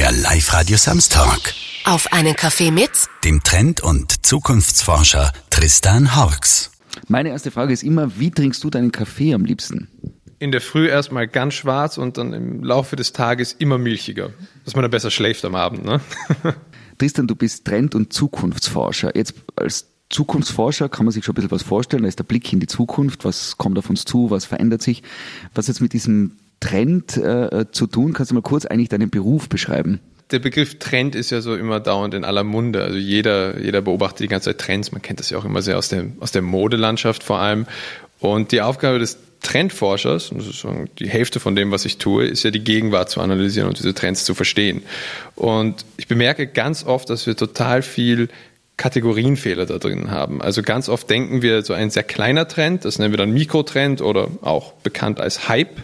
Der Live-Radio Samstag. Auf einen Kaffee mit Dem Trend- und Zukunftsforscher Tristan Harks. Meine erste Frage ist immer, wie trinkst du deinen Kaffee am liebsten? in der Früh erstmal ganz schwarz und dann im Laufe des Tages immer milchiger, dass man dann besser schläft am Abend. Ne? Tristan, du bist Trend- und Zukunftsforscher. Jetzt als Zukunftsforscher kann man sich schon ein bisschen was vorstellen. Da ist der Blick in die Zukunft. Was kommt auf uns zu? Was verändert sich? Was jetzt mit diesem Trend äh, zu tun? Kannst du mal kurz eigentlich deinen Beruf beschreiben? Der Begriff Trend ist ja so immer dauernd in aller Munde. Also jeder, jeder beobachtet die ganze Zeit Trends. Man kennt das ja auch immer sehr aus, dem, aus der Modelandschaft vor allem. Und die Aufgabe des Trendforschers, das ist die Hälfte von dem, was ich tue, ist ja die Gegenwart zu analysieren und diese Trends zu verstehen. Und ich bemerke ganz oft, dass wir total viel Kategorienfehler da drin haben. Also ganz oft denken wir, so ein sehr kleiner Trend, das nennen wir dann Mikrotrend oder auch bekannt als Hype,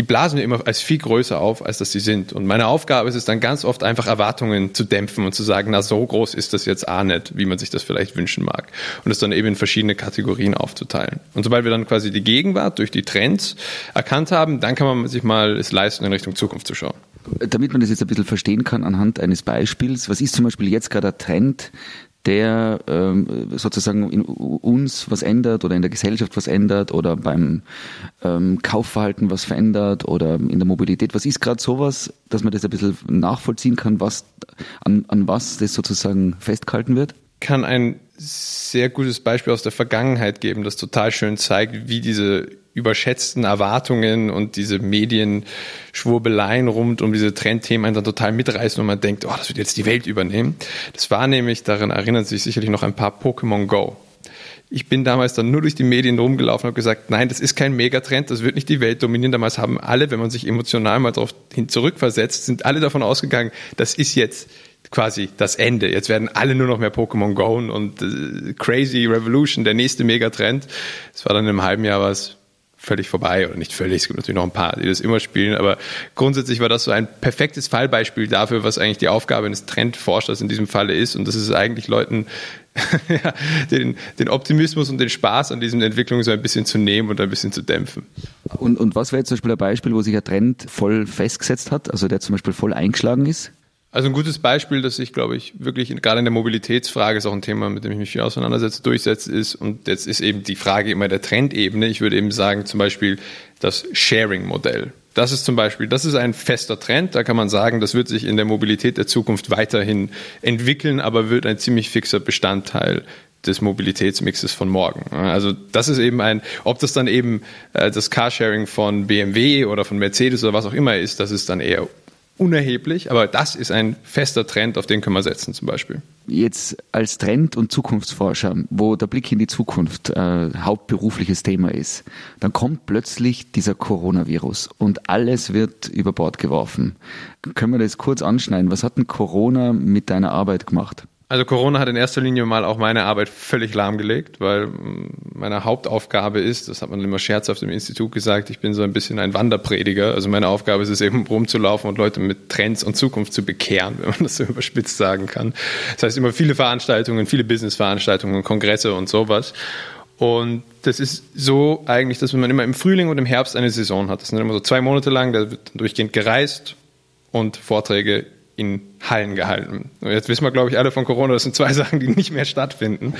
die blasen wir immer als viel größer auf, als dass sie sind. Und meine Aufgabe ist es dann ganz oft einfach Erwartungen zu dämpfen und zu sagen, na so groß ist das jetzt auch nicht, wie man sich das vielleicht wünschen mag. Und es dann eben in verschiedene Kategorien aufzuteilen. Und sobald wir dann quasi die Gegenwart durch die Trends erkannt haben, dann kann man sich mal es leisten, in Richtung Zukunft zu schauen. Damit man das jetzt ein bisschen verstehen kann anhand eines Beispiels, was ist zum Beispiel jetzt gerade der Trend, der ähm, sozusagen in uns was ändert oder in der Gesellschaft was ändert oder beim ähm, Kaufverhalten was verändert oder in der Mobilität. Was ist gerade sowas, dass man das ein bisschen nachvollziehen kann, was an, an was das sozusagen festgehalten wird? Kann ein sehr gutes Beispiel aus der Vergangenheit geben, das total schön zeigt, wie diese überschätzten Erwartungen und diese Medienschwurbeleien rund um diese Trendthemen einen dann total mitreißen und man denkt, oh, das wird jetzt die Welt übernehmen. Das war nämlich, daran erinnern sich sicherlich noch ein paar Pokémon Go. Ich bin damals dann nur durch die Medien rumgelaufen und habe gesagt, nein, das ist kein Megatrend, das wird nicht die Welt dominieren. Damals haben alle, wenn man sich emotional mal darauf hin zurückversetzt, sind alle davon ausgegangen, das ist jetzt quasi das Ende. Jetzt werden alle nur noch mehr Pokémon Go und äh, Crazy Revolution, der nächste Megatrend. Es war dann einem halben Jahr was völlig vorbei oder nicht völlig. Es gibt natürlich noch ein paar, die das immer spielen, aber grundsätzlich war das so ein perfektes Fallbeispiel dafür, was eigentlich die Aufgabe eines Trendforschers in diesem Falle ist. Und das ist eigentlich Leuten den, den Optimismus und den Spaß an diesen Entwicklungen so ein bisschen zu nehmen und ein bisschen zu dämpfen. Und, und was wäre jetzt zum Beispiel ein Beispiel, wo sich ein Trend voll festgesetzt hat, also der zum Beispiel voll eingeschlagen ist? Also ein gutes Beispiel, das ich, glaube ich, wirklich gerade in der Mobilitätsfrage ist auch ein Thema, mit dem ich mich viel auseinandersetze, durchsetzt ist. Und jetzt ist eben die Frage immer der Trendebene. Ich würde eben sagen, zum Beispiel das Sharing-Modell. Das ist zum Beispiel, das ist ein fester Trend. Da kann man sagen, das wird sich in der Mobilität der Zukunft weiterhin entwickeln, aber wird ein ziemlich fixer Bestandteil des Mobilitätsmixes von morgen. Also das ist eben ein, ob das dann eben äh, das Carsharing von BMW oder von Mercedes oder was auch immer ist, das ist dann eher unerheblich, aber das ist ein fester Trend, auf den können wir setzen zum Beispiel. Jetzt als Trend- und Zukunftsforscher, wo der Blick in die Zukunft äh, hauptberufliches Thema ist, dann kommt plötzlich dieser Coronavirus und alles wird über Bord geworfen. Können wir das kurz anschneiden? Was hat denn Corona mit deiner Arbeit gemacht? Also Corona hat in erster Linie mal auch meine Arbeit völlig lahmgelegt, weil mm, meine Hauptaufgabe ist, das hat man immer scherzhaft im Institut gesagt, ich bin so ein bisschen ein Wanderprediger. Also meine Aufgabe ist es eben rumzulaufen und Leute mit Trends und Zukunft zu bekehren, wenn man das so überspitzt sagen kann. Das heißt immer viele Veranstaltungen, viele Businessveranstaltungen, Kongresse und sowas. Und das ist so eigentlich, dass man immer im Frühling und im Herbst eine Saison hat. Das sind immer so zwei Monate lang, da wird durchgehend gereist und Vorträge in Hallen gehalten. Und jetzt wissen wir, glaube ich, alle von Corona, das sind zwei Sachen, die nicht mehr stattfinden.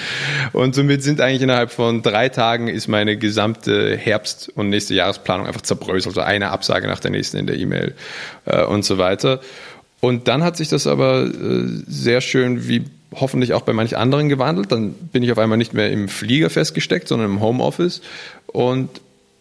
Und somit sind eigentlich innerhalb von drei Tagen ist meine gesamte Herbst- und nächste Jahresplanung einfach zerbröselt. Also eine Absage nach der nächsten in der E-Mail äh, und so weiter. Und dann hat sich das aber äh, sehr schön wie hoffentlich auch bei manch anderen gewandelt. Dann bin ich auf einmal nicht mehr im Flieger festgesteckt, sondern im Homeoffice. Und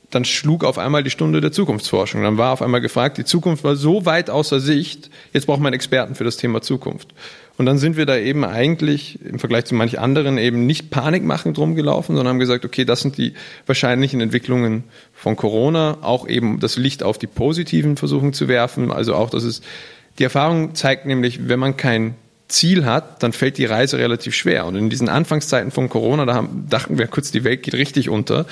dann schlug auf einmal die Stunde der Zukunftsforschung. Dann war auf einmal gefragt, die Zukunft war so weit außer Sicht, jetzt braucht man Experten für das Thema Zukunft. Und dann sind wir da eben eigentlich im Vergleich zu manch anderen eben nicht panikmachend rumgelaufen, sondern haben gesagt, okay, das sind die wahrscheinlichen Entwicklungen von Corona, auch eben das Licht auf die positiven versuchen zu werfen. Also auch, dass es, die Erfahrung zeigt nämlich, wenn man kein Ziel hat, dann fällt die Reise relativ schwer. Und in diesen Anfangszeiten von Corona, da haben, dachten wir kurz, die Welt geht richtig unter.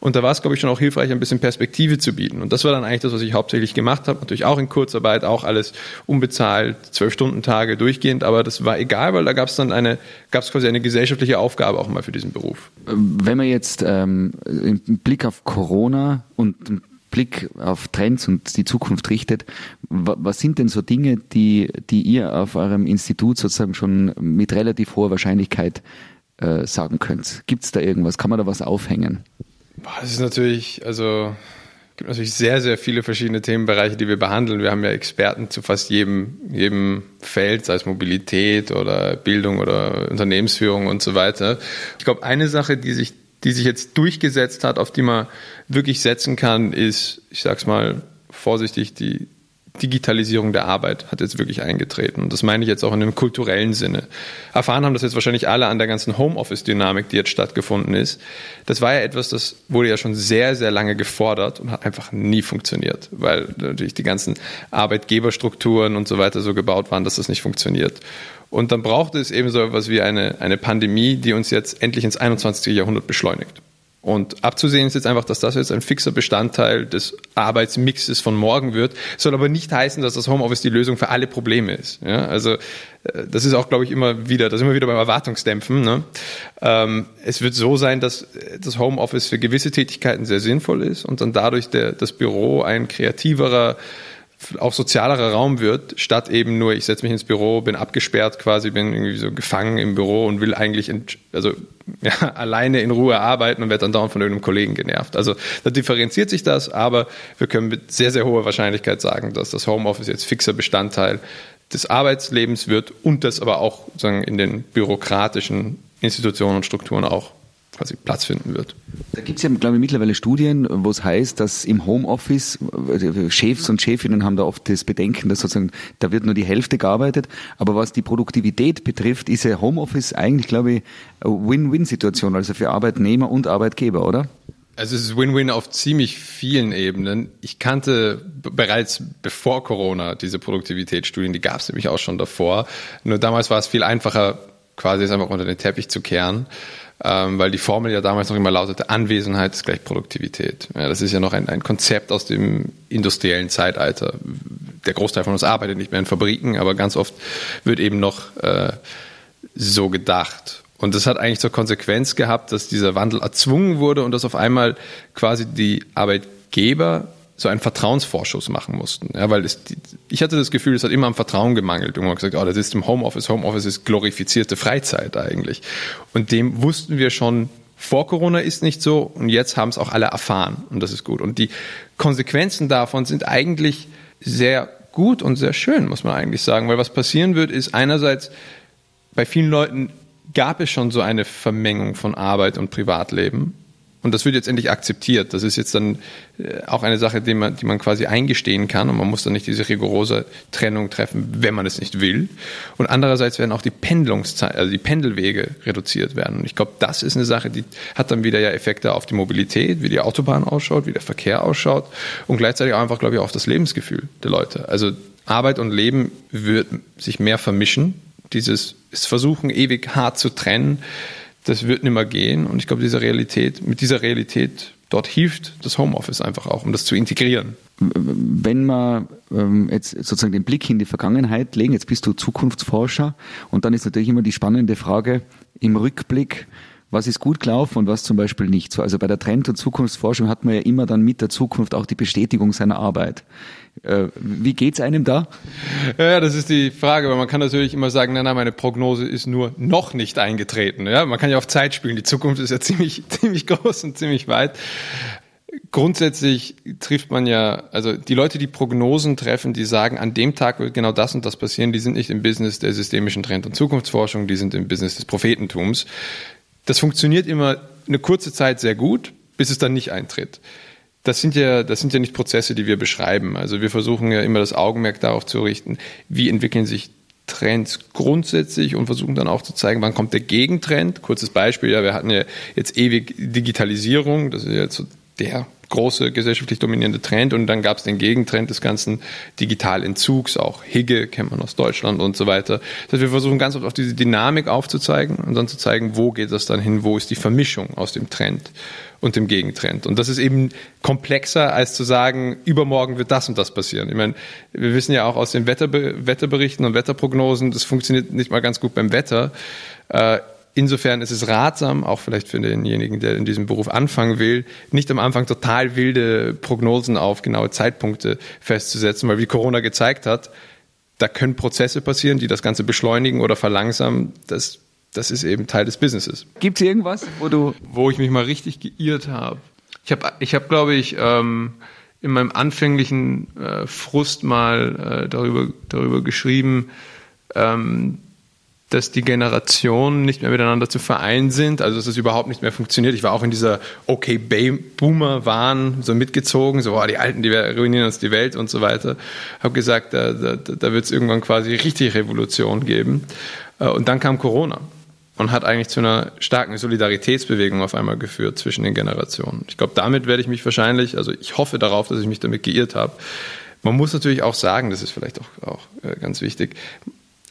Und da war es, glaube ich, schon auch hilfreich, ein bisschen Perspektive zu bieten. Und das war dann eigentlich das, was ich hauptsächlich gemacht habe. Natürlich auch in Kurzarbeit, auch alles unbezahlt, zwölf Stunden Tage durchgehend. Aber das war egal, weil da gab es dann eine, gab es quasi eine gesellschaftliche Aufgabe auch mal für diesen Beruf. Wenn man jetzt ähm, im Blick auf Corona und Blick auf Trends und die Zukunft richtet, was sind denn so Dinge, die, die ihr auf eurem Institut sozusagen schon mit relativ hoher Wahrscheinlichkeit äh, sagen könnt? Gibt es da irgendwas? Kann man da was aufhängen? Es ist natürlich, also gibt natürlich sehr, sehr viele verschiedene Themenbereiche, die wir behandeln. Wir haben ja Experten zu fast jedem, jedem Feld, sei es Mobilität oder Bildung oder Unternehmensführung und so weiter. Ich glaube, eine Sache, die sich, die sich jetzt durchgesetzt hat, auf die man wirklich setzen kann, ist, ich sag's mal vorsichtig, die Digitalisierung der Arbeit hat jetzt wirklich eingetreten. Und das meine ich jetzt auch in einem kulturellen Sinne. Erfahren haben das jetzt wahrscheinlich alle an der ganzen Homeoffice-Dynamik, die jetzt stattgefunden ist. Das war ja etwas, das wurde ja schon sehr, sehr lange gefordert und hat einfach nie funktioniert, weil natürlich die ganzen Arbeitgeberstrukturen und so weiter so gebaut waren, dass das nicht funktioniert. Und dann brauchte es eben so etwas wie eine, eine Pandemie, die uns jetzt endlich ins 21. Jahrhundert beschleunigt. Und abzusehen ist jetzt einfach, dass das jetzt ein fixer Bestandteil des Arbeitsmixes von morgen wird. Soll aber nicht heißen, dass das Homeoffice die Lösung für alle Probleme ist. Ja, also äh, das ist auch, glaube ich, immer wieder, das ist immer wieder beim Erwartungsdämpfen. Ne? Ähm, es wird so sein, dass das Homeoffice für gewisse Tätigkeiten sehr sinnvoll ist und dann dadurch der, das Büro ein kreativerer auch sozialerer Raum wird, statt eben nur, ich setze mich ins Büro, bin abgesperrt quasi, bin irgendwie so gefangen im Büro und will eigentlich also ja, alleine in Ruhe arbeiten und werde dann dauernd von irgendeinem Kollegen genervt. Also da differenziert sich das, aber wir können mit sehr, sehr hoher Wahrscheinlichkeit sagen, dass das Homeoffice jetzt fixer Bestandteil des Arbeitslebens wird und das aber auch sozusagen in den bürokratischen Institutionen und Strukturen auch quasi Platz finden wird. Da gibt es ja, glaube ich, mittlerweile Studien, wo es heißt, dass im Homeoffice äh, Chefs und Chefinnen haben da oft das Bedenken, dass sozusagen da wird nur die Hälfte gearbeitet. Aber was die Produktivität betrifft, ist ja Homeoffice eigentlich, glaube ich, eine Win-Win-Situation, also für Arbeitnehmer und Arbeitgeber, oder? Also es ist Win-Win auf ziemlich vielen Ebenen. Ich kannte bereits bevor Corona diese Produktivitätsstudien, die gab es nämlich auch schon davor. Nur damals war es viel einfacher, quasi es einfach unter den Teppich zu kehren ähm, weil die Formel ja damals noch immer lautete, Anwesenheit ist gleich Produktivität. Ja, das ist ja noch ein, ein Konzept aus dem industriellen Zeitalter. Der Großteil von uns arbeitet nicht mehr in Fabriken, aber ganz oft wird eben noch äh, so gedacht. Und das hat eigentlich zur Konsequenz gehabt, dass dieser Wandel erzwungen wurde und dass auf einmal quasi die Arbeitgeber so einen Vertrauensvorschuss machen mussten. Ja, weil es, ich hatte das Gefühl, es hat immer am Vertrauen gemangelt. Irgendwann gesagt, oh, das ist im Homeoffice. Homeoffice ist glorifizierte Freizeit eigentlich. Und dem wussten wir schon vor Corona ist nicht so und jetzt haben es auch alle erfahren und das ist gut. Und die Konsequenzen davon sind eigentlich sehr gut und sehr schön, muss man eigentlich sagen, weil was passieren wird, ist einerseits bei vielen Leuten gab es schon so eine Vermengung von Arbeit und Privatleben und das wird jetzt endlich akzeptiert. Das ist jetzt dann äh, auch eine Sache, die man, die man quasi eingestehen kann und man muss dann nicht diese rigorose Trennung treffen, wenn man es nicht will. Und andererseits werden auch die Pendlungszeit, also die Pendelwege reduziert werden. Und ich glaube, das ist eine Sache, die hat dann wieder ja Effekte auf die Mobilität, wie die Autobahn ausschaut, wie der Verkehr ausschaut und gleichzeitig auch einfach, glaube ich, auf das Lebensgefühl der Leute. Also Arbeit und Leben wird sich mehr vermischen. Dieses versuchen, ewig hart zu trennen das wird nicht mehr gehen. Und ich glaube, diese Realität, mit dieser Realität dort hilft das Homeoffice einfach auch, um das zu integrieren. Wenn wir ähm, jetzt sozusagen den Blick in die Vergangenheit legen, jetzt bist du Zukunftsforscher und dann ist natürlich immer die spannende Frage im Rückblick, was ist gut gelaufen und was zum Beispiel nicht so. Also bei der Trend- und Zukunftsforschung hat man ja immer dann mit der Zukunft auch die Bestätigung seiner Arbeit. Äh, wie geht's einem da? Ja, das ist die Frage, weil man kann natürlich immer sagen, nein, nein, meine Prognose ist nur noch nicht eingetreten. Ja, man kann ja auf Zeit spielen. Die Zukunft ist ja ziemlich, ziemlich groß und ziemlich weit. Grundsätzlich trifft man ja, also die Leute, die Prognosen treffen, die sagen, an dem Tag wird genau das und das passieren, die sind nicht im Business der systemischen Trend- und Zukunftsforschung, die sind im Business des Prophetentums. Das funktioniert immer eine kurze Zeit sehr gut, bis es dann nicht eintritt. Das sind ja, das sind ja nicht Prozesse, die wir beschreiben. Also wir versuchen ja immer das Augenmerk darauf zu richten, wie entwickeln sich Trends grundsätzlich und versuchen dann auch zu zeigen, wann kommt der Gegentrend. Kurzes Beispiel, ja, wir hatten ja jetzt ewig Digitalisierung, das ist jetzt so der große gesellschaftlich dominierende Trend und dann gab es den Gegentrend des ganzen Digitalentzugs, auch Higge kennt man aus Deutschland und so weiter. Das heißt, wir versuchen ganz oft auf diese Dynamik aufzuzeigen und dann zu zeigen, wo geht das dann hin, wo ist die Vermischung aus dem Trend und dem Gegentrend. Und das ist eben komplexer, als zu sagen, übermorgen wird das und das passieren. Ich meine, wir wissen ja auch aus den Wetterbe Wetterberichten und Wetterprognosen, das funktioniert nicht mal ganz gut beim Wetter. Äh, insofern ist es ratsam, auch vielleicht für denjenigen, der in diesem Beruf anfangen will, nicht am Anfang total wilde Prognosen auf genaue Zeitpunkte festzusetzen, weil wie Corona gezeigt hat, da können Prozesse passieren, die das Ganze beschleunigen oder verlangsamen. Das, das ist eben Teil des Businesses. Gibt es irgendwas, wo du. Wo ich mich mal richtig geirrt habe. Ich habe, ich hab, glaube ich, ähm, in meinem anfänglichen äh, Frust mal äh, darüber, darüber geschrieben, ähm, dass die Generationen nicht mehr miteinander zu vereinen sind, also dass es überhaupt nicht mehr funktioniert. Ich war auch in dieser okay Boomer Wahn so mitgezogen, so oh, die Alten, die ruinieren uns die Welt und so weiter. Habe gesagt, da, da, da wird es irgendwann quasi richtig Revolution geben. Äh, und dann kam Corona und hat eigentlich zu einer starken Solidaritätsbewegung auf einmal geführt zwischen den Generationen. Ich glaube, damit werde ich mich wahrscheinlich, also ich hoffe darauf, dass ich mich damit geirrt habe. Man muss natürlich auch sagen, das ist vielleicht auch, auch äh, ganz wichtig,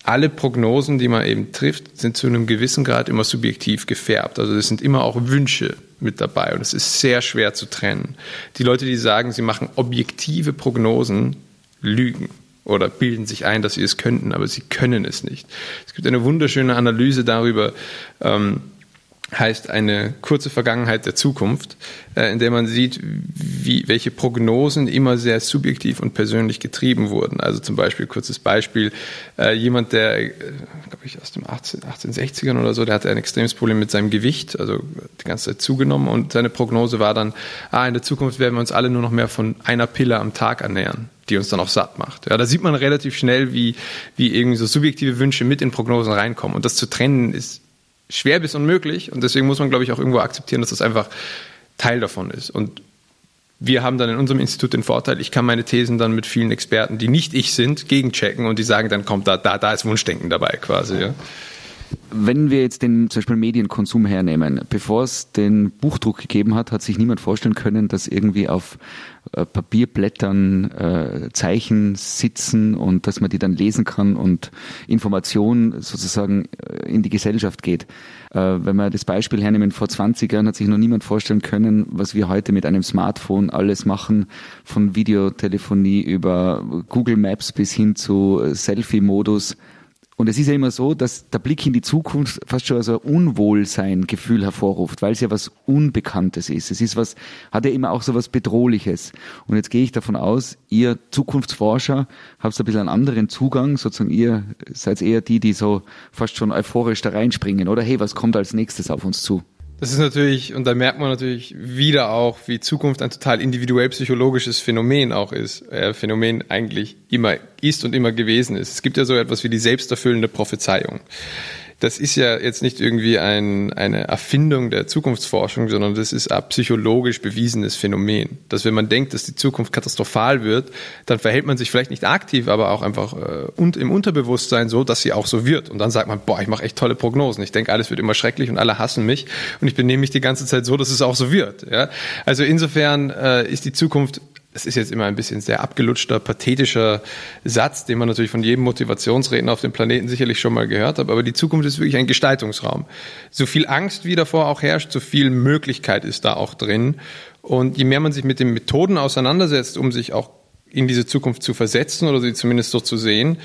alle Prognosen, die man eben trifft, sind zu einem gewissen Grad immer subjektiv gefärbt. Also es sind immer auch Wünsche mit dabei und es ist sehr schwer zu trennen. Die Leute, die sagen, sie machen objektive Prognosen, lügen oder bilden sich ein, dass sie es könnten, aber sie können es nicht. Es gibt eine wunderschöne Analyse darüber, ähm, heißt eine kurze Vergangenheit der Zukunft, äh, in der man sieht, wie, welche Prognosen immer sehr subjektiv und persönlich getrieben wurden. Also zum Beispiel, kurzes Beispiel, äh, jemand, der, äh, glaube ich, aus dem 18, 1860ern oder so, der hatte ein extremes Problem mit seinem Gewicht, also die ganze Zeit zugenommen und seine Prognose war dann, ah, in der Zukunft werden wir uns alle nur noch mehr von einer Pille am Tag ernähren die uns dann auch satt macht. Ja, da sieht man relativ schnell, wie, wie irgendwie so subjektive Wünsche mit in Prognosen reinkommen. Und das zu trennen ist schwer bis unmöglich. Und deswegen muss man, glaube ich, auch irgendwo akzeptieren, dass das einfach Teil davon ist. Und wir haben dann in unserem Institut den Vorteil, ich kann meine Thesen dann mit vielen Experten, die nicht ich sind, gegenchecken und die sagen, dann kommt da, da, da ist Wunschdenken dabei quasi. Ja. Wenn wir jetzt den zum Beispiel Medienkonsum hernehmen, bevor es den Buchdruck gegeben hat, hat sich niemand vorstellen können, dass irgendwie auf äh, Papierblättern äh, Zeichen sitzen und dass man die dann lesen kann und Information sozusagen äh, in die Gesellschaft geht. Äh, wenn wir das Beispiel hernehmen, vor 20 Jahren hat sich noch niemand vorstellen können, was wir heute mit einem Smartphone alles machen, von Videotelefonie über Google Maps bis hin zu Selfie-Modus. Und es ist ja immer so, dass der Blick in die Zukunft fast schon so ein Unwohlsein-Gefühl hervorruft, weil es ja was Unbekanntes ist. Es ist was, hat ja immer auch so was Bedrohliches. Und jetzt gehe ich davon aus, ihr Zukunftsforscher habt ein bisschen einen anderen Zugang, sozusagen ihr seid eher die, die so fast schon euphorisch da reinspringen, oder? Hey, was kommt als nächstes auf uns zu? Das ist natürlich, und da merkt man natürlich wieder auch, wie Zukunft ein total individuell psychologisches Phänomen auch ist. Äh, Phänomen eigentlich immer ist und immer gewesen ist. Es gibt ja so etwas wie die selbsterfüllende Prophezeiung das ist ja jetzt nicht irgendwie ein, eine Erfindung der Zukunftsforschung, sondern das ist ein psychologisch bewiesenes Phänomen. Dass wenn man denkt, dass die Zukunft katastrophal wird, dann verhält man sich vielleicht nicht aktiv, aber auch einfach äh, und im Unterbewusstsein so, dass sie auch so wird. Und dann sagt man, boah, ich mache echt tolle Prognosen. Ich denke, alles wird immer schrecklich und alle hassen mich. Und ich benehme mich die ganze Zeit so, dass es auch so wird. Ja? Also insofern äh, ist die Zukunft das ist jetzt immer ein bisschen sehr abgelutschter, pathetischer Satz, den man natürlich von jedem Motivationsredner auf dem Planeten sicherlich schon mal gehört hat, aber die Zukunft ist wirklich ein Gestaltungsraum. So viel Angst wie davor auch herrscht, so viel Möglichkeit ist da auch drin. Und je mehr man sich mit den Methoden auseinandersetzt, um sich auch in diese Zukunft zu versetzen oder sie zumindest so zu sehen,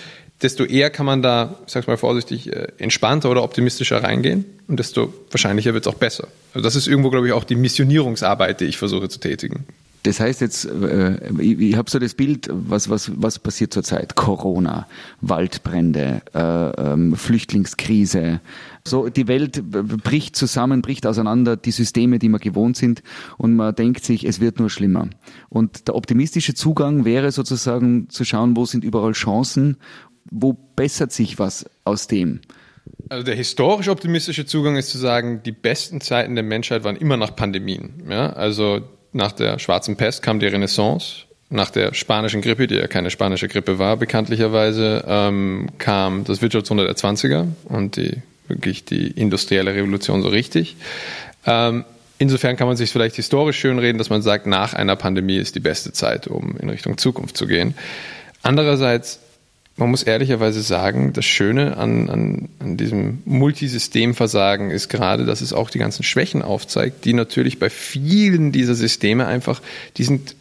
desto eher kann man da, ich sag's mal vorsichtig, äh, entspannter oder optimistischer reingehen und desto wahrscheinlicher wird es auch besser. Also das ist irgendwo, glaube ich, auch die Missionierungsarbeit, die ich versuche zu tätigen. Das heißt jetzt, äh, ich, ich habe so das Bild, was, was, was passiert zurzeit? Corona, Waldbrände, äh, ähm, Flüchtlingskrise. So, die Welt bricht zusammen, bricht auseinander, die Systeme, die wir gewohnt sind, und man denkt sich, es wird nur schlimmer. Und der optimistische Zugang wäre sozusagen zu schauen, wo sind überall Chancen, wo bessert sich was aus dem. Also der historisch optimistische Zugang ist zu sagen, die besten Zeiten der Menschheit waren immer nach Pandemien. Ja? Also nach der schwarzen Pest kam die Renaissance. Nach der spanischen Grippe, die ja keine spanische Grippe war, bekanntlicherweise, ähm, kam das Wirtschaftswunder der 20er und die, wirklich die industrielle Revolution so richtig. Ähm, insofern kann man sich vielleicht historisch schönreden, dass man sagt, nach einer Pandemie ist die beste Zeit, um in Richtung Zukunft zu gehen. Andererseits man muss ehrlicherweise sagen, das Schöne an, an, an diesem Multisystemversagen ist gerade, dass es auch die ganzen Schwächen aufzeigt, die natürlich bei vielen dieser Systeme einfach, die sind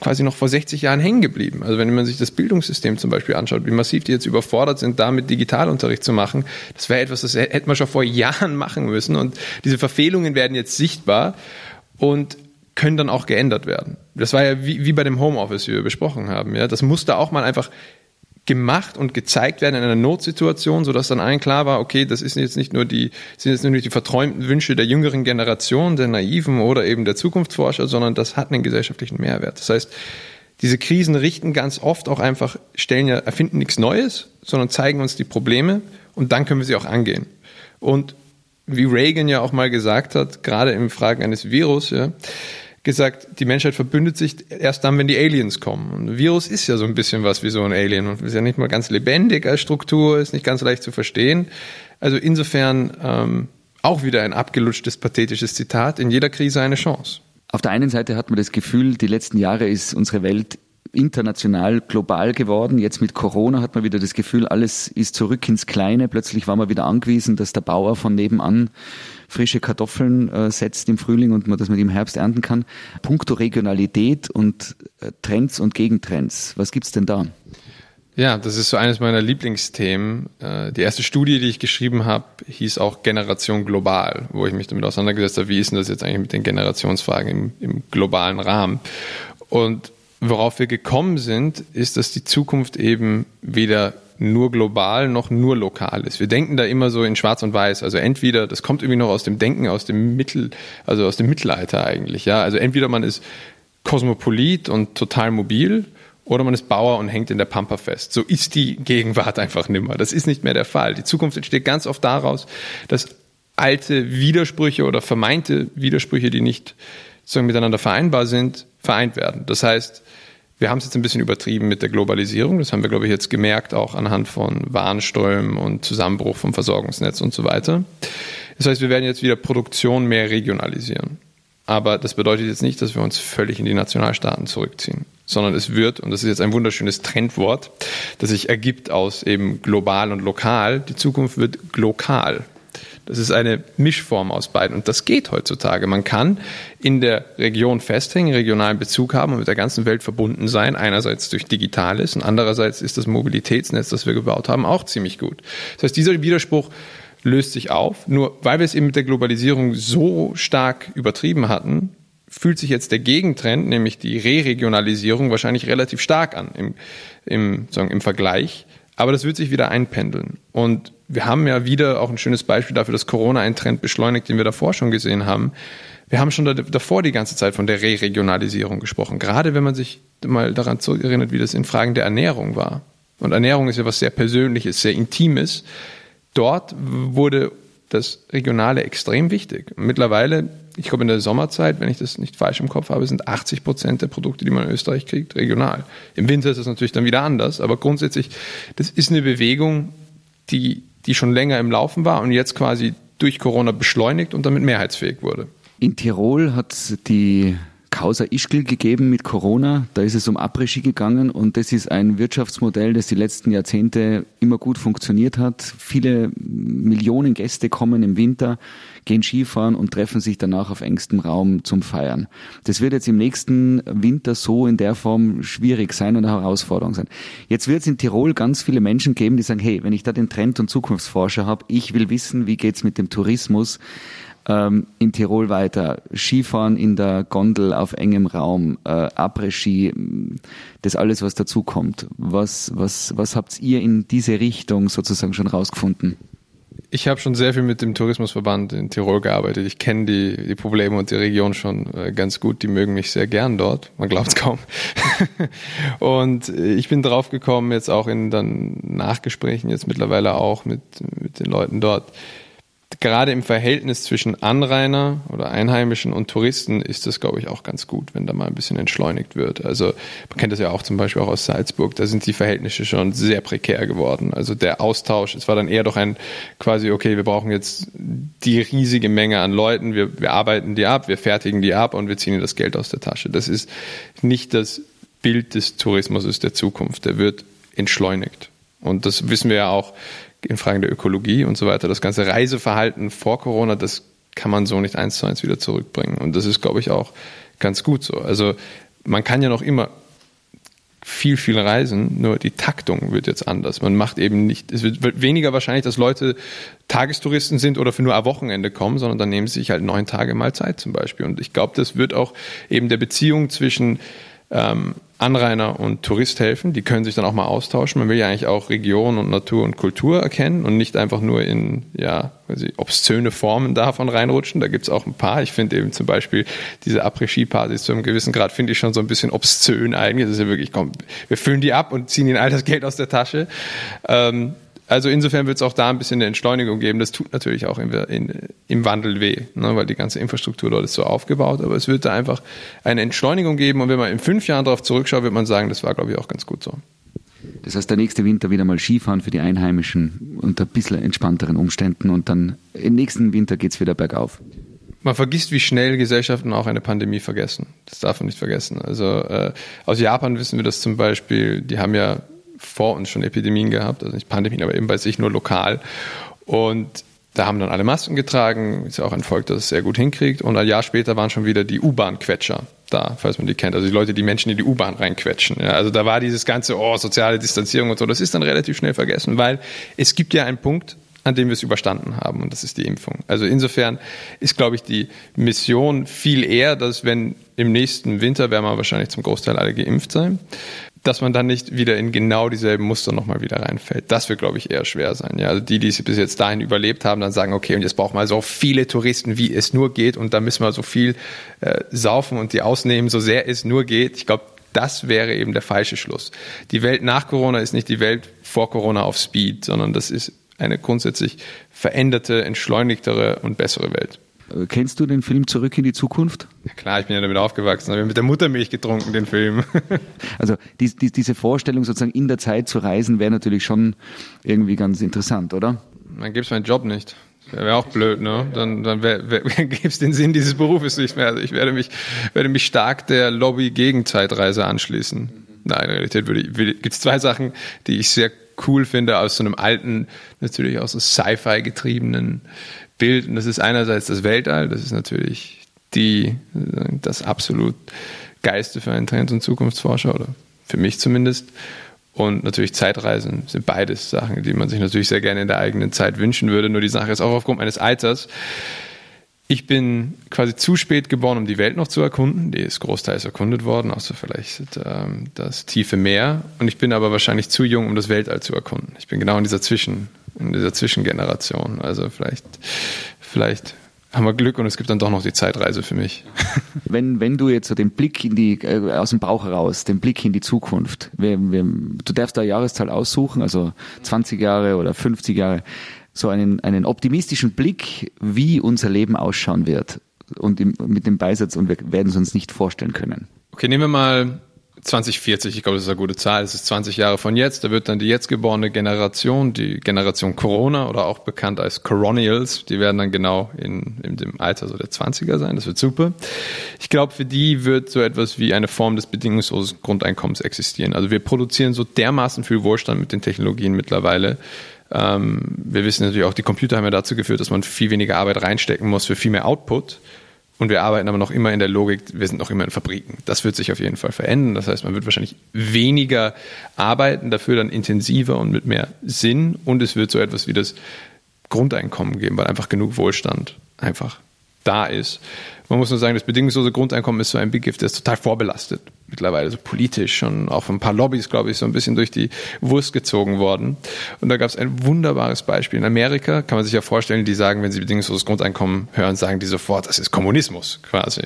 quasi noch vor 60 Jahren hängen geblieben. Also wenn man sich das Bildungssystem zum Beispiel anschaut, wie massiv die jetzt überfordert sind, damit Digitalunterricht zu machen, das wäre etwas, das hätte man schon vor Jahren machen müssen. Und diese Verfehlungen werden jetzt sichtbar und können dann auch geändert werden. Das war ja wie, wie bei dem Homeoffice, wie wir besprochen haben. Ja, das musste auch mal einfach gemacht und gezeigt werden in einer Notsituation, sodass dann allen klar war, okay, das ist jetzt nicht nur die, sind jetzt nur die verträumten Wünsche der jüngeren Generation, der Naiven oder eben der Zukunftsforscher, sondern das hat einen gesellschaftlichen Mehrwert. Das heißt, diese Krisen richten ganz oft auch einfach, stellen ja, erfinden nichts Neues, sondern zeigen uns die Probleme und dann können wir sie auch angehen. Und wie Reagan ja auch mal gesagt hat, gerade in Fragen eines Virus, ja, gesagt, die Menschheit verbündet sich erst dann, wenn die Aliens kommen. Und ein Virus ist ja so ein bisschen was wie so ein Alien und ist ja nicht mal ganz lebendig als Struktur, ist nicht ganz leicht zu verstehen. Also insofern ähm, auch wieder ein abgelutschtes, pathetisches Zitat. In jeder Krise eine Chance. Auf der einen Seite hat man das Gefühl, die letzten Jahre ist unsere Welt international, global geworden. Jetzt mit Corona hat man wieder das Gefühl, alles ist zurück ins Kleine. Plötzlich war man wieder angewiesen, dass der Bauer von nebenan frische Kartoffeln äh, setzt im Frühling und man das mit im Herbst ernten kann. Punkto Regionalität und äh, Trends und Gegentrends. Was gibt's denn da? Ja, das ist so eines meiner Lieblingsthemen. Äh, die erste Studie, die ich geschrieben habe, hieß auch Generation Global, wo ich mich damit auseinandergesetzt habe, wie ist denn das jetzt eigentlich mit den Generationsfragen im, im globalen Rahmen. Und worauf wir gekommen sind, ist, dass die Zukunft eben weder nur global noch nur lokal ist. Wir denken da immer so in Schwarz und Weiß. Also entweder, das kommt irgendwie noch aus dem Denken, aus dem Mittel, also aus dem Mittelalter eigentlich. Ja, also entweder man ist kosmopolit und total mobil oder man ist Bauer und hängt in der Pampa fest. So ist die Gegenwart einfach nimmer. Das ist nicht mehr der Fall. Die Zukunft entsteht ganz oft daraus, dass alte Widersprüche oder vermeinte Widersprüche, die nicht sozusagen miteinander vereinbar sind, vereint werden. Das heißt, wir haben es jetzt ein bisschen übertrieben mit der Globalisierung. Das haben wir, glaube ich, jetzt gemerkt, auch anhand von Warenströmen und Zusammenbruch vom Versorgungsnetz und so weiter. Das heißt, wir werden jetzt wieder Produktion mehr regionalisieren. Aber das bedeutet jetzt nicht, dass wir uns völlig in die Nationalstaaten zurückziehen, sondern es wird, und das ist jetzt ein wunderschönes Trendwort, das sich ergibt aus eben global und lokal, die Zukunft wird glokal. Das ist eine Mischform aus beiden. Und das geht heutzutage. Man kann in der Region festhängen, regionalen Bezug haben und mit der ganzen Welt verbunden sein. Einerseits durch Digitales und andererseits ist das Mobilitätsnetz, das wir gebaut haben, auch ziemlich gut. Das heißt, dieser Widerspruch löst sich auf. Nur weil wir es eben mit der Globalisierung so stark übertrieben hatten, fühlt sich jetzt der Gegentrend, nämlich die Re-Regionalisierung, wahrscheinlich relativ stark an im, im, sagen, im Vergleich. Aber das wird sich wieder einpendeln. Und wir haben ja wieder auch ein schönes Beispiel dafür, dass Corona einen Trend beschleunigt, den wir davor schon gesehen haben. Wir haben schon davor die ganze Zeit von der Re-Regionalisierung gesprochen. Gerade wenn man sich mal daran zurückerinnert, wie das in Fragen der Ernährung war. Und Ernährung ist ja was sehr Persönliches, sehr Intimes. Dort wurde das Regionale extrem wichtig. Mittlerweile, ich glaube in der Sommerzeit, wenn ich das nicht falsch im Kopf habe, sind 80 Prozent der Produkte, die man in Österreich kriegt, regional. Im Winter ist das natürlich dann wieder anders, aber grundsätzlich, das ist eine Bewegung, die die schon länger im Laufen war und jetzt quasi durch Corona beschleunigt und damit mehrheitsfähig wurde. In Tirol hat die Causa Ischgl gegeben mit Corona. Da ist es um Après-Ski gegangen und das ist ein Wirtschaftsmodell, das die letzten Jahrzehnte immer gut funktioniert hat. Viele Millionen Gäste kommen im Winter, gehen Skifahren und treffen sich danach auf engstem Raum zum Feiern. Das wird jetzt im nächsten Winter so in der Form schwierig sein und eine Herausforderung sein. Jetzt wird es in Tirol ganz viele Menschen geben, die sagen, hey, wenn ich da den Trend- und Zukunftsforscher habe, ich will wissen, wie geht's mit dem Tourismus, ähm, in Tirol weiter. Skifahren in der Gondel auf engem Raum, äh, Après-Ski, das alles, was dazukommt. Was, was, was habt ihr in diese Richtung sozusagen schon rausgefunden? Ich habe schon sehr viel mit dem Tourismusverband in Tirol gearbeitet. Ich kenne die, die Probleme und die Region schon äh, ganz gut. Die mögen mich sehr gern dort. Man glaubt es kaum. und ich bin drauf gekommen, jetzt auch in dann Nachgesprächen, jetzt mittlerweile auch mit, mit den Leuten dort, gerade im Verhältnis zwischen Anrainer oder Einheimischen und Touristen ist das, glaube ich, auch ganz gut, wenn da mal ein bisschen entschleunigt wird. Also man kennt das ja auch zum Beispiel auch aus Salzburg, da sind die Verhältnisse schon sehr prekär geworden. Also der Austausch, es war dann eher doch ein quasi, okay, wir brauchen jetzt die riesige Menge an Leuten, wir, wir arbeiten die ab, wir fertigen die ab und wir ziehen das Geld aus der Tasche. Das ist nicht das Bild des Tourismus der Zukunft, der wird entschleunigt. Und das wissen wir ja auch in Fragen der Ökologie und so weiter. Das ganze Reiseverhalten vor Corona, das kann man so nicht eins zu eins wieder zurückbringen. Und das ist, glaube ich, auch ganz gut so. Also man kann ja noch immer viel, viel reisen, nur die Taktung wird jetzt anders. Man macht eben nicht, es wird weniger wahrscheinlich, dass Leute Tagestouristen sind oder für nur ein Wochenende kommen, sondern dann nehmen sie sich halt neun Tage mal Zeit zum Beispiel. Und ich glaube, das wird auch eben der Beziehung zwischen ähm, Anrainer und Tourist helfen. Die können sich dann auch mal austauschen. Man will ja eigentlich auch Region und Natur und Kultur erkennen und nicht einfach nur in ja, quasi obszöne Formen davon reinrutschen. Da gibt's auch ein paar. Ich finde eben zum Beispiel diese Après-Ski-Partys zu einem gewissen Grad finde ich schon so ein bisschen obszön eigentlich. Das ist ja wirklich, komm, wir füllen die ab und ziehen ihnen all das Geld aus der Tasche. Ähm, also insofern wird es auch da ein bisschen eine Entschleunigung geben. Das tut natürlich auch in, in, im Wandel weh, ne, weil die ganze Infrastruktur dort ist so aufgebaut. Aber es wird da einfach eine Entschleunigung geben. Und wenn man in fünf Jahren darauf zurückschaut, wird man sagen, das war, glaube ich, auch ganz gut so. Das heißt, der nächste Winter wieder mal Skifahren für die Einheimischen unter ein bisschen entspannteren Umständen und dann im nächsten Winter geht es wieder bergauf. Man vergisst, wie schnell Gesellschaften auch eine Pandemie vergessen. Das darf man nicht vergessen. Also äh, aus Japan wissen wir das zum Beispiel, die haben ja vor uns schon Epidemien gehabt, also nicht Pandemien, aber eben bei sich nur lokal. Und da haben dann alle Masken getragen, ist ja auch ein Volk, das es sehr gut hinkriegt. Und ein Jahr später waren schon wieder die U-Bahn-Quetscher da, falls man die kennt. Also die Leute, die Menschen in die U-Bahn reinquetschen. Ja, also da war dieses ganze, oh, soziale Distanzierung und so, das ist dann relativ schnell vergessen, weil es gibt ja einen Punkt, an dem wir es überstanden haben und das ist die Impfung. Also insofern ist, glaube ich, die Mission viel eher, dass wenn im nächsten Winter werden wir wahrscheinlich zum Großteil alle geimpft sein, dass man dann nicht wieder in genau dieselben Muster nochmal wieder reinfällt. Das wird, glaube ich, eher schwer sein. Ja, also die, die es bis jetzt dahin überlebt haben, dann sagen, okay, und jetzt brauchen wir so viele Touristen, wie es nur geht, und da müssen wir so viel äh, saufen und die ausnehmen, so sehr es nur geht. Ich glaube, das wäre eben der falsche Schluss. Die Welt nach Corona ist nicht die Welt vor Corona auf Speed, sondern das ist eine grundsätzlich veränderte, entschleunigtere und bessere Welt. Äh, kennst du den Film Zurück in die Zukunft? Ja, klar, ich bin ja damit aufgewachsen. Ich habe mit der Muttermilch getrunken, den Film. also die, die, diese Vorstellung, sozusagen in der Zeit zu reisen, wäre natürlich schon irgendwie ganz interessant, oder? Dann gibt's meinen Job nicht. Wäre auch blöd, ne? Dann, dann gäbe es den Sinn dieses Berufes nicht mehr. Also ich werde mich, werde mich stark der Lobby gegen Zeitreise anschließen. Nein, in Realität würde ich, gibt es zwei Sachen, die ich sehr cool finde aus so einem alten, natürlich auch so Sci-Fi getriebenen Bild. Und das ist einerseits das Weltall, das ist natürlich die, das absolut Geiste für einen Trend- und Zukunftsforscher oder für mich zumindest. Und natürlich Zeitreisen sind beides Sachen, die man sich natürlich sehr gerne in der eigenen Zeit wünschen würde. Nur die Sache ist auch aufgrund meines Alters. Ich bin quasi zu spät geboren, um die Welt noch zu erkunden. Die ist großteils erkundet worden, außer vielleicht ähm, das tiefe Meer. Und ich bin aber wahrscheinlich zu jung, um das Weltall zu erkunden. Ich bin genau in dieser Zwischen, in dieser Zwischengeneration. Also vielleicht, vielleicht haben wir Glück und es gibt dann doch noch die Zeitreise für mich. Wenn, wenn du jetzt so den Blick in die, äh, aus dem Bauch heraus, den Blick in die Zukunft, wir, wir, du darfst da Jahreszahl aussuchen, also 20 Jahre oder 50 Jahre, so einen, einen optimistischen Blick, wie unser Leben ausschauen wird. Und im, mit dem Beisatz, und wir werden es uns nicht vorstellen können. Okay, nehmen wir mal 2040, ich glaube, das ist eine gute Zahl, das ist 20 Jahre von jetzt, da wird dann die jetzt geborene Generation, die Generation Corona oder auch bekannt als Coronials, die werden dann genau in, in dem Alter so der 20er sein, das wird super. Ich glaube, für die wird so etwas wie eine Form des bedingungslosen Grundeinkommens existieren. Also wir produzieren so dermaßen viel Wohlstand mit den Technologien mittlerweile, ähm, wir wissen natürlich auch, die Computer haben ja dazu geführt, dass man viel weniger Arbeit reinstecken muss für viel mehr Output. Und wir arbeiten aber noch immer in der Logik, wir sind noch immer in Fabriken. Das wird sich auf jeden Fall verändern. Das heißt, man wird wahrscheinlich weniger arbeiten, dafür dann intensiver und mit mehr Sinn. Und es wird so etwas wie das Grundeinkommen geben, weil einfach genug Wohlstand einfach da ist. Man muss nur sagen, das bedingungslose Grundeinkommen ist so ein Begriff, der ist total vorbelastet mittlerweile so politisch schon auch von ein paar Lobbys, glaube ich, so ein bisschen durch die Wurst gezogen worden. Und da gab es ein wunderbares Beispiel. In Amerika kann man sich ja vorstellen, die sagen, wenn sie bedingungsloses Grundeinkommen hören, sagen die sofort, das ist Kommunismus quasi.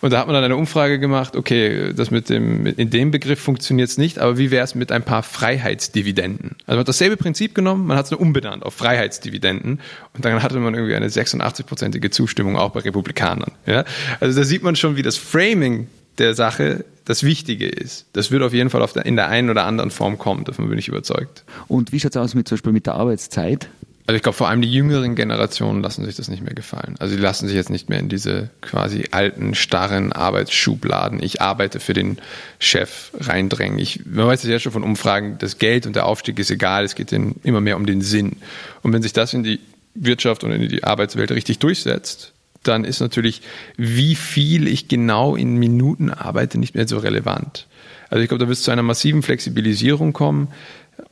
Und da hat man dann eine Umfrage gemacht, okay, das mit dem, in dem Begriff funktioniert es nicht, aber wie wäre es mit ein paar Freiheitsdividenden? Also man hat dasselbe Prinzip genommen, man hat es nur umbenannt auf Freiheitsdividenden und dann hatte man irgendwie eine 86-prozentige Zustimmung auch bei Republikanern. Ja? Also da sieht man schon, wie das Framing der Sache das Wichtige ist. Das wird auf jeden Fall auf der, in der einen oder anderen Form kommen, davon bin ich überzeugt. Und wie schaut es aus mit zum Beispiel mit der Arbeitszeit? Also ich glaube, vor allem die jüngeren Generationen lassen sich das nicht mehr gefallen. Also die lassen sich jetzt nicht mehr in diese quasi alten, starren Arbeitsschubladen. Ich arbeite für den Chef reindrängen. Ich, man weiß es ja schon von Umfragen, das Geld und der Aufstieg ist egal, es geht immer mehr um den Sinn. Und wenn sich das in die Wirtschaft und in die Arbeitswelt richtig durchsetzt, dann ist natürlich, wie viel ich genau in Minuten arbeite, nicht mehr so relevant. Also ich glaube, da wird es zu einer massiven Flexibilisierung kommen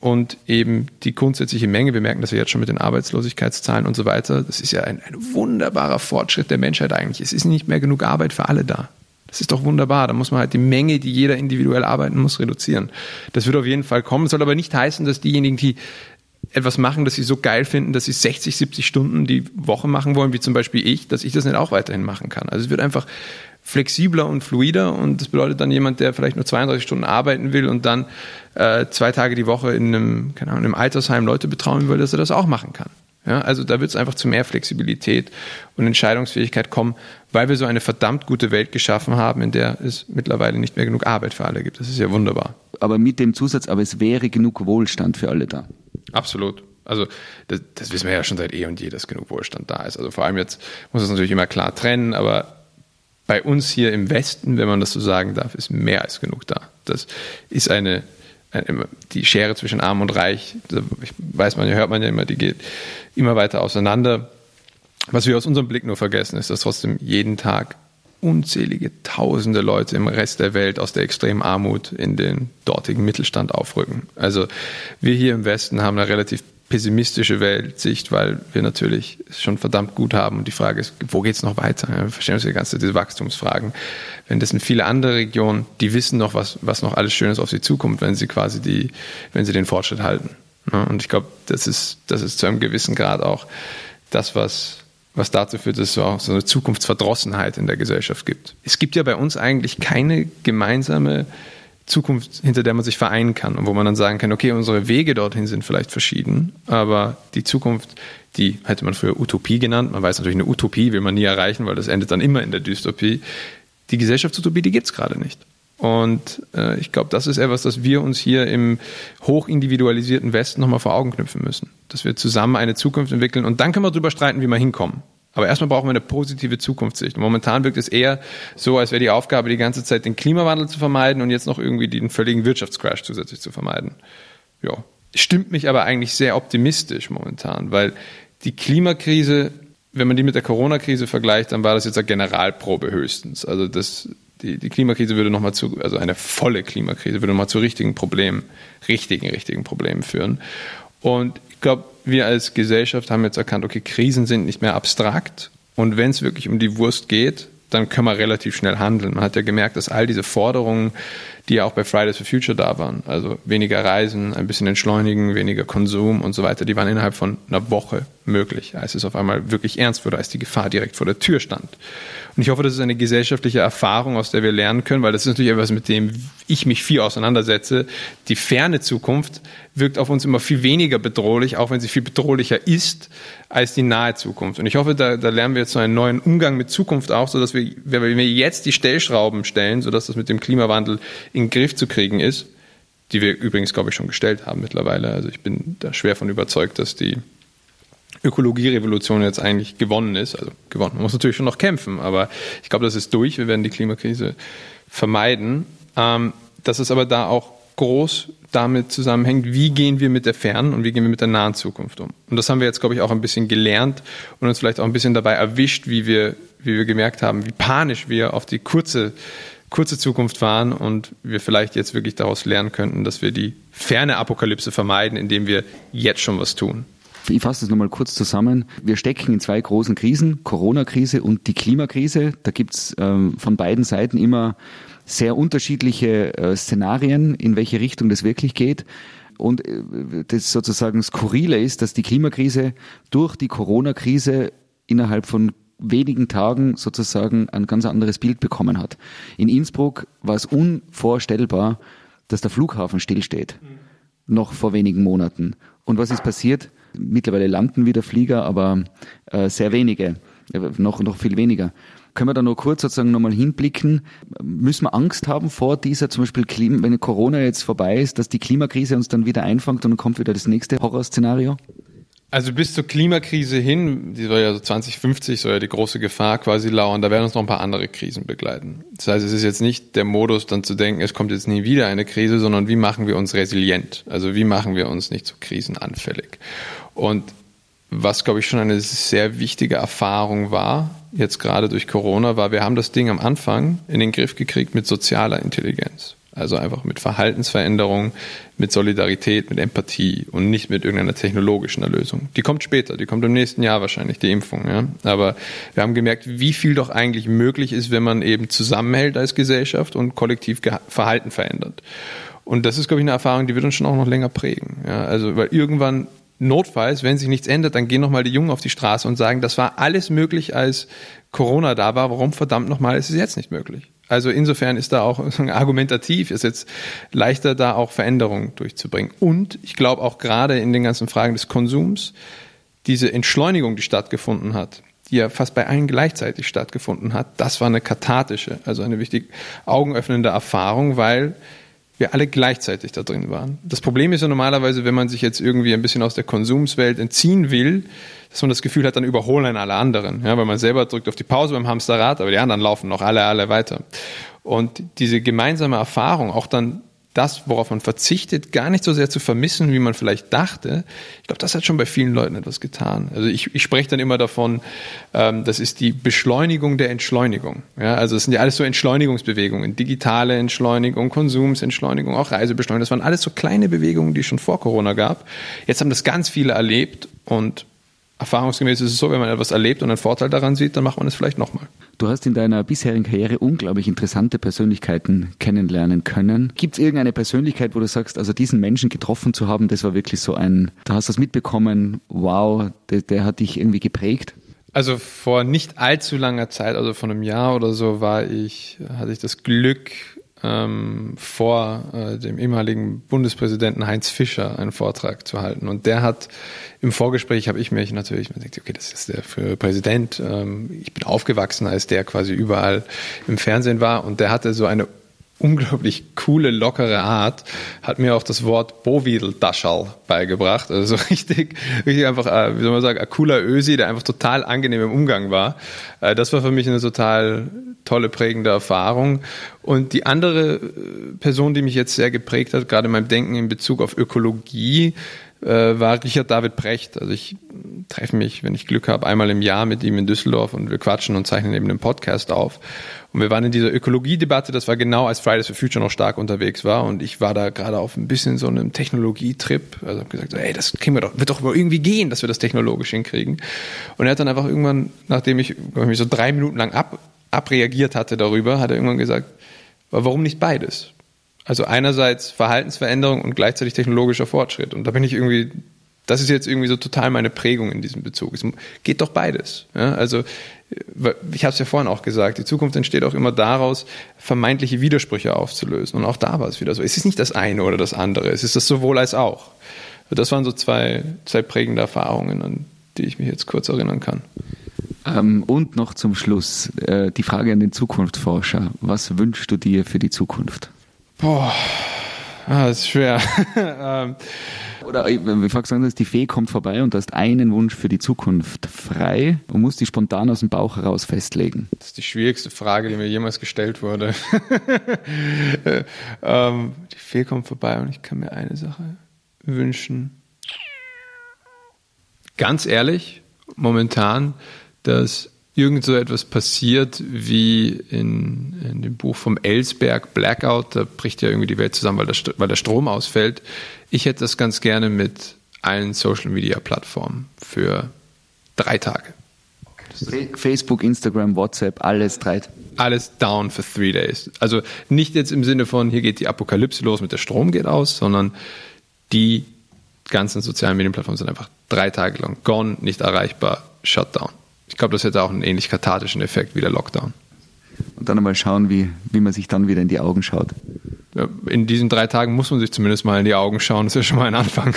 und eben die grundsätzliche Menge. Wir merken das ja jetzt schon mit den Arbeitslosigkeitszahlen und so weiter. Das ist ja ein, ein wunderbarer Fortschritt der Menschheit eigentlich. Es ist nicht mehr genug Arbeit für alle da. Das ist doch wunderbar. Da muss man halt die Menge, die jeder individuell arbeiten muss, reduzieren. Das wird auf jeden Fall kommen. Das soll aber nicht heißen, dass diejenigen, die etwas machen, das sie so geil finden, dass sie 60, 70 Stunden die Woche machen wollen, wie zum Beispiel ich, dass ich das nicht auch weiterhin machen kann. Also es wird einfach flexibler und fluider und das bedeutet dann jemand, der vielleicht nur 32 Stunden arbeiten will und dann äh, zwei Tage die Woche in einem, keine Ahnung, in einem Altersheim Leute betrauen will, dass er das auch machen kann. Ja, also da wird es einfach zu mehr Flexibilität und Entscheidungsfähigkeit kommen, weil wir so eine verdammt gute Welt geschaffen haben, in der es mittlerweile nicht mehr genug Arbeit für alle gibt. Das ist ja wunderbar. Aber mit dem Zusatz, aber es wäre genug Wohlstand für alle da. Absolut. Also das, das wissen wir ja schon seit eh und je, dass genug Wohlstand da ist. Also vor allem jetzt muss es natürlich immer klar trennen, aber bei uns hier im Westen, wenn man das so sagen darf, ist mehr als genug da. Das ist eine, eine die Schere zwischen Arm und Reich, ich weiß man, hört man ja immer, die geht immer weiter auseinander. Was wir aus unserem Blick nur vergessen, ist, dass trotzdem jeden Tag unzählige tausende Leute im Rest der Welt aus der extremen Armut in den dortigen Mittelstand aufrücken. Also wir hier im Westen haben eine relativ pessimistische Weltsicht, weil wir natürlich schon verdammt gut haben. Und die Frage ist, wo geht es noch weiter? Wir verstehen uns die ganze diese Wachstumsfragen. Wenn das in viele andere Regionen, die wissen noch, was, was noch alles Schönes auf sie zukommt, wenn sie quasi die, wenn sie den Fortschritt halten. Und ich glaube, das ist, das ist zu einem gewissen Grad auch das, was, was dazu führt, dass es auch so eine Zukunftsverdrossenheit in der Gesellschaft gibt. Es gibt ja bei uns eigentlich keine gemeinsame Zukunft, hinter der man sich vereinen kann und wo man dann sagen kann, okay, unsere Wege dorthin sind vielleicht verschieden, aber die Zukunft, die hätte man früher Utopie genannt. Man weiß natürlich, eine Utopie will man nie erreichen, weil das endet dann immer in der Dystopie. Die Gesellschaftsutopie, die gibt es gerade nicht. Und äh, ich glaube, das ist etwas, das wir uns hier im hochindividualisierten Westen nochmal vor Augen knüpfen müssen. Dass wir zusammen eine Zukunft entwickeln und dann können wir darüber streiten, wie wir hinkommen. Aber erstmal brauchen wir eine positive Zukunftssicht. Und momentan wirkt es eher so, als wäre die Aufgabe, die ganze Zeit den Klimawandel zu vermeiden und jetzt noch irgendwie den völligen Wirtschaftscrash zusätzlich zu vermeiden. Ja. Stimmt mich aber eigentlich sehr optimistisch momentan, weil die Klimakrise, wenn man die mit der Corona-Krise vergleicht, dann war das jetzt eine Generalprobe höchstens. Also das, die, die Klimakrise würde nochmal zu, also eine volle Klimakrise würde nochmal zu richtigen Problemen, richtigen, richtigen Problemen führen. Und ich glaube, wir als Gesellschaft haben jetzt erkannt, okay, Krisen sind nicht mehr abstrakt. Und wenn es wirklich um die Wurst geht, dann können wir relativ schnell handeln. Man hat ja gemerkt, dass all diese Forderungen, die ja auch bei Fridays for Future da waren, also weniger Reisen, ein bisschen entschleunigen, weniger Konsum und so weiter, die waren innerhalb von einer Woche möglich, als es auf einmal wirklich ernst wurde, als die Gefahr direkt vor der Tür stand. Und ich hoffe, das ist eine gesellschaftliche Erfahrung, aus der wir lernen können, weil das ist natürlich etwas, mit dem ich mich viel auseinandersetze. Die ferne Zukunft wirkt auf uns immer viel weniger bedrohlich, auch wenn sie viel bedrohlicher ist als die nahe Zukunft. Und ich hoffe, da, da lernen wir jetzt so einen neuen Umgang mit Zukunft auch, sodass wir, wenn wir jetzt die Stellschrauben stellen, sodass das mit dem Klimawandel in den Griff zu kriegen ist, die wir übrigens, glaube ich, schon gestellt haben mittlerweile. Also ich bin da schwer von überzeugt, dass die Ökologierevolution jetzt eigentlich gewonnen ist. Also gewonnen. Man muss natürlich schon noch kämpfen, aber ich glaube, das ist durch. Wir werden die Klimakrise vermeiden. Ähm, dass es aber da auch groß damit zusammenhängt, wie gehen wir mit der fernen und wie gehen wir mit der nahen Zukunft um. Und das haben wir jetzt, glaube ich, auch ein bisschen gelernt und uns vielleicht auch ein bisschen dabei erwischt, wie wir, wie wir gemerkt haben, wie panisch wir auf die kurze, kurze Zukunft waren und wir vielleicht jetzt wirklich daraus lernen könnten, dass wir die ferne Apokalypse vermeiden, indem wir jetzt schon was tun ich fasse das nochmal kurz zusammen. Wir stecken in zwei großen Krisen, Corona-Krise und die Klimakrise. Da gibt's ähm, von beiden Seiten immer sehr unterschiedliche äh, Szenarien, in welche Richtung das wirklich geht. Und äh, das sozusagen Skurrile ist, dass die Klimakrise durch die Corona-Krise innerhalb von wenigen Tagen sozusagen ein ganz anderes Bild bekommen hat. In Innsbruck war es unvorstellbar, dass der Flughafen stillsteht. Mhm. Noch vor wenigen Monaten. Und was ist passiert? Mittlerweile landen wieder Flieger, aber äh, sehr wenige, äh, noch, noch viel weniger. Können wir da nur kurz sozusagen nochmal hinblicken? Müssen wir Angst haben vor dieser zum Beispiel, Klima, wenn Corona jetzt vorbei ist, dass die Klimakrise uns dann wieder einfängt und dann kommt wieder das nächste Horrorszenario? Also bis zur Klimakrise hin, die soll ja so 2050, soll ja die große Gefahr quasi lauern, da werden uns noch ein paar andere Krisen begleiten. Das heißt, es ist jetzt nicht der Modus, dann zu denken, es kommt jetzt nie wieder eine Krise, sondern wie machen wir uns resilient? Also wie machen wir uns nicht so krisenanfällig? Und was, glaube ich, schon eine sehr wichtige Erfahrung war, jetzt gerade durch Corona, war, wir haben das Ding am Anfang in den Griff gekriegt mit sozialer Intelligenz. Also einfach mit Verhaltensveränderung, mit Solidarität, mit Empathie und nicht mit irgendeiner technologischen Erlösung. Die kommt später, die kommt im nächsten Jahr wahrscheinlich, die Impfung. Ja? Aber wir haben gemerkt, wie viel doch eigentlich möglich ist, wenn man eben zusammenhält als Gesellschaft und kollektiv Verhalten verändert. Und das ist, glaube ich, eine Erfahrung, die wird uns schon auch noch länger prägen. Ja? Also, weil irgendwann notfalls, wenn sich nichts ändert, dann gehen nochmal die Jungen auf die Straße und sagen, das war alles möglich, als Corona da war. Warum verdammt nochmal ist es jetzt nicht möglich? Also insofern ist da auch argumentativ, ist jetzt leichter da auch Veränderungen durchzubringen. Und ich glaube auch gerade in den ganzen Fragen des Konsums, diese Entschleunigung, die stattgefunden hat, die ja fast bei allen gleichzeitig stattgefunden hat, das war eine kathartische, also eine wichtig augenöffnende Erfahrung, weil wir alle gleichzeitig da drin waren. Das Problem ist ja normalerweise, wenn man sich jetzt irgendwie ein bisschen aus der Konsumswelt entziehen will, dass man das Gefühl hat, dann überholen alle anderen. Ja, weil man selber drückt auf die Pause beim Hamsterrad, aber die anderen laufen noch alle, alle weiter. Und diese gemeinsame Erfahrung, auch dann das, worauf man verzichtet, gar nicht so sehr zu vermissen, wie man vielleicht dachte. Ich glaube, das hat schon bei vielen Leuten etwas getan. Also ich, ich spreche dann immer davon, ähm, das ist die Beschleunigung der Entschleunigung. Ja, also es sind ja alles so Entschleunigungsbewegungen, digitale Entschleunigung, Konsumsentschleunigung, auch Reisebeschleunigung. Das waren alles so kleine Bewegungen, die es schon vor Corona gab. Jetzt haben das ganz viele erlebt und erfahrungsgemäß ist es so, wenn man etwas erlebt und einen Vorteil daran sieht, dann macht man es vielleicht nochmal. Du hast in deiner bisherigen Karriere unglaublich interessante Persönlichkeiten kennenlernen können. Gibt es irgendeine Persönlichkeit, wo du sagst, also diesen Menschen getroffen zu haben, das war wirklich so ein, da hast du das mitbekommen, wow, der, der hat dich irgendwie geprägt? Also vor nicht allzu langer Zeit, also vor einem Jahr oder so, war ich, hatte ich das Glück, ähm, vor äh, dem ehemaligen Bundespräsidenten Heinz Fischer einen Vortrag zu halten. Und der hat im Vorgespräch, habe ich mich natürlich, man denkt, okay, das ist der für Präsident. Ähm, ich bin aufgewachsen, als der quasi überall im Fernsehen war. Und der hatte so eine unglaublich coole, lockere Art, hat mir auch das Wort Bovidel-Daschal beigebracht. Also so richtig, richtig einfach, äh, wie soll man sagen, ein cooler Ösi, der einfach total angenehm im Umgang war. Äh, das war für mich eine total tolle, prägende Erfahrung. Und die andere äh, Person, die mich jetzt sehr geprägt hat, gerade in meinem Denken in Bezug auf Ökologie, war Richard David Brecht. Also ich treffe mich, wenn ich Glück habe, einmal im Jahr mit ihm in Düsseldorf und wir quatschen und zeichnen eben den Podcast auf. Und wir waren in dieser Ökologiedebatte, das war genau als Fridays for Future noch stark unterwegs war und ich war da gerade auf ein bisschen so einem Technologietrip, also habe gesagt, ey, das kriegen wir doch, wird doch irgendwie gehen, dass wir das technologisch hinkriegen. Und er hat dann einfach irgendwann, nachdem ich, ich so drei Minuten lang ab, abreagiert hatte darüber, hat er irgendwann gesagt, warum nicht beides? Also einerseits Verhaltensveränderung und gleichzeitig technologischer Fortschritt. Und da bin ich irgendwie das ist jetzt irgendwie so total meine Prägung in diesem Bezug. Es geht doch beides. Ja? Also ich habe es ja vorhin auch gesagt, die Zukunft entsteht auch immer daraus, vermeintliche Widersprüche aufzulösen. Und auch da war es wieder so. Es ist nicht das eine oder das andere, es ist das sowohl als auch. Das waren so zwei, zwei prägende Erfahrungen, an die ich mich jetzt kurz erinnern kann. Ähm, und noch zum Schluss äh, die Frage an den Zukunftsforscher. Was wünschst du dir für die Zukunft? Boah, ah, das ist schwer. ähm, oder äh, wie gesagt hast, die Fee kommt vorbei und du hast einen Wunsch für die Zukunft frei und musst die spontan aus dem Bauch heraus festlegen. Das ist die schwierigste Frage, die mir jemals gestellt wurde. ähm, die Fee kommt vorbei und ich kann mir eine Sache wünschen. Ganz ehrlich, momentan, dass irgend so etwas passiert wie in, in dem Buch vom Ellsberg Blackout, da bricht ja irgendwie die Welt zusammen, weil der, weil der Strom ausfällt. Ich hätte das ganz gerne mit allen Social Media Plattformen für drei Tage. Facebook, Instagram, WhatsApp, alles drei. Alles down for three days. Also nicht jetzt im Sinne von, hier geht die Apokalypse los mit der Strom geht aus, sondern die ganzen sozialen Medienplattformen sind einfach drei Tage lang gone, nicht erreichbar, Shutdown. Ich glaube, das hätte auch einen ähnlich kathartischen Effekt wie der Lockdown. Und dann einmal schauen, wie, wie man sich dann wieder in die Augen schaut. In diesen drei Tagen muss man sich zumindest mal in die Augen schauen. Das ist ja schon mal ein Anfang.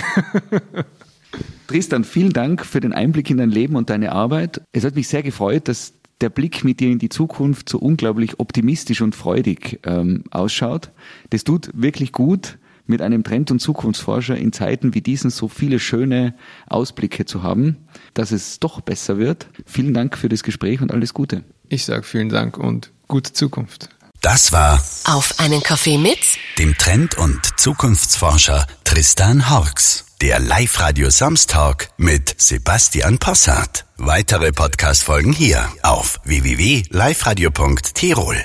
Tristan, vielen Dank für den Einblick in dein Leben und deine Arbeit. Es hat mich sehr gefreut, dass der Blick mit dir in die Zukunft so unglaublich optimistisch und freudig ähm, ausschaut. Das tut wirklich gut mit einem Trend- und Zukunftsforscher in Zeiten wie diesen so viele schöne Ausblicke zu haben, dass es doch besser wird. Vielen Dank für das Gespräch und alles Gute. Ich sage vielen Dank und gute Zukunft. Das war Auf einen Kaffee mit dem Trend- und Zukunftsforscher Tristan Horks. der Live-Radio Samstag mit Sebastian Possart. Weitere Podcast-Folgen hier auf www.liveradio.tirol.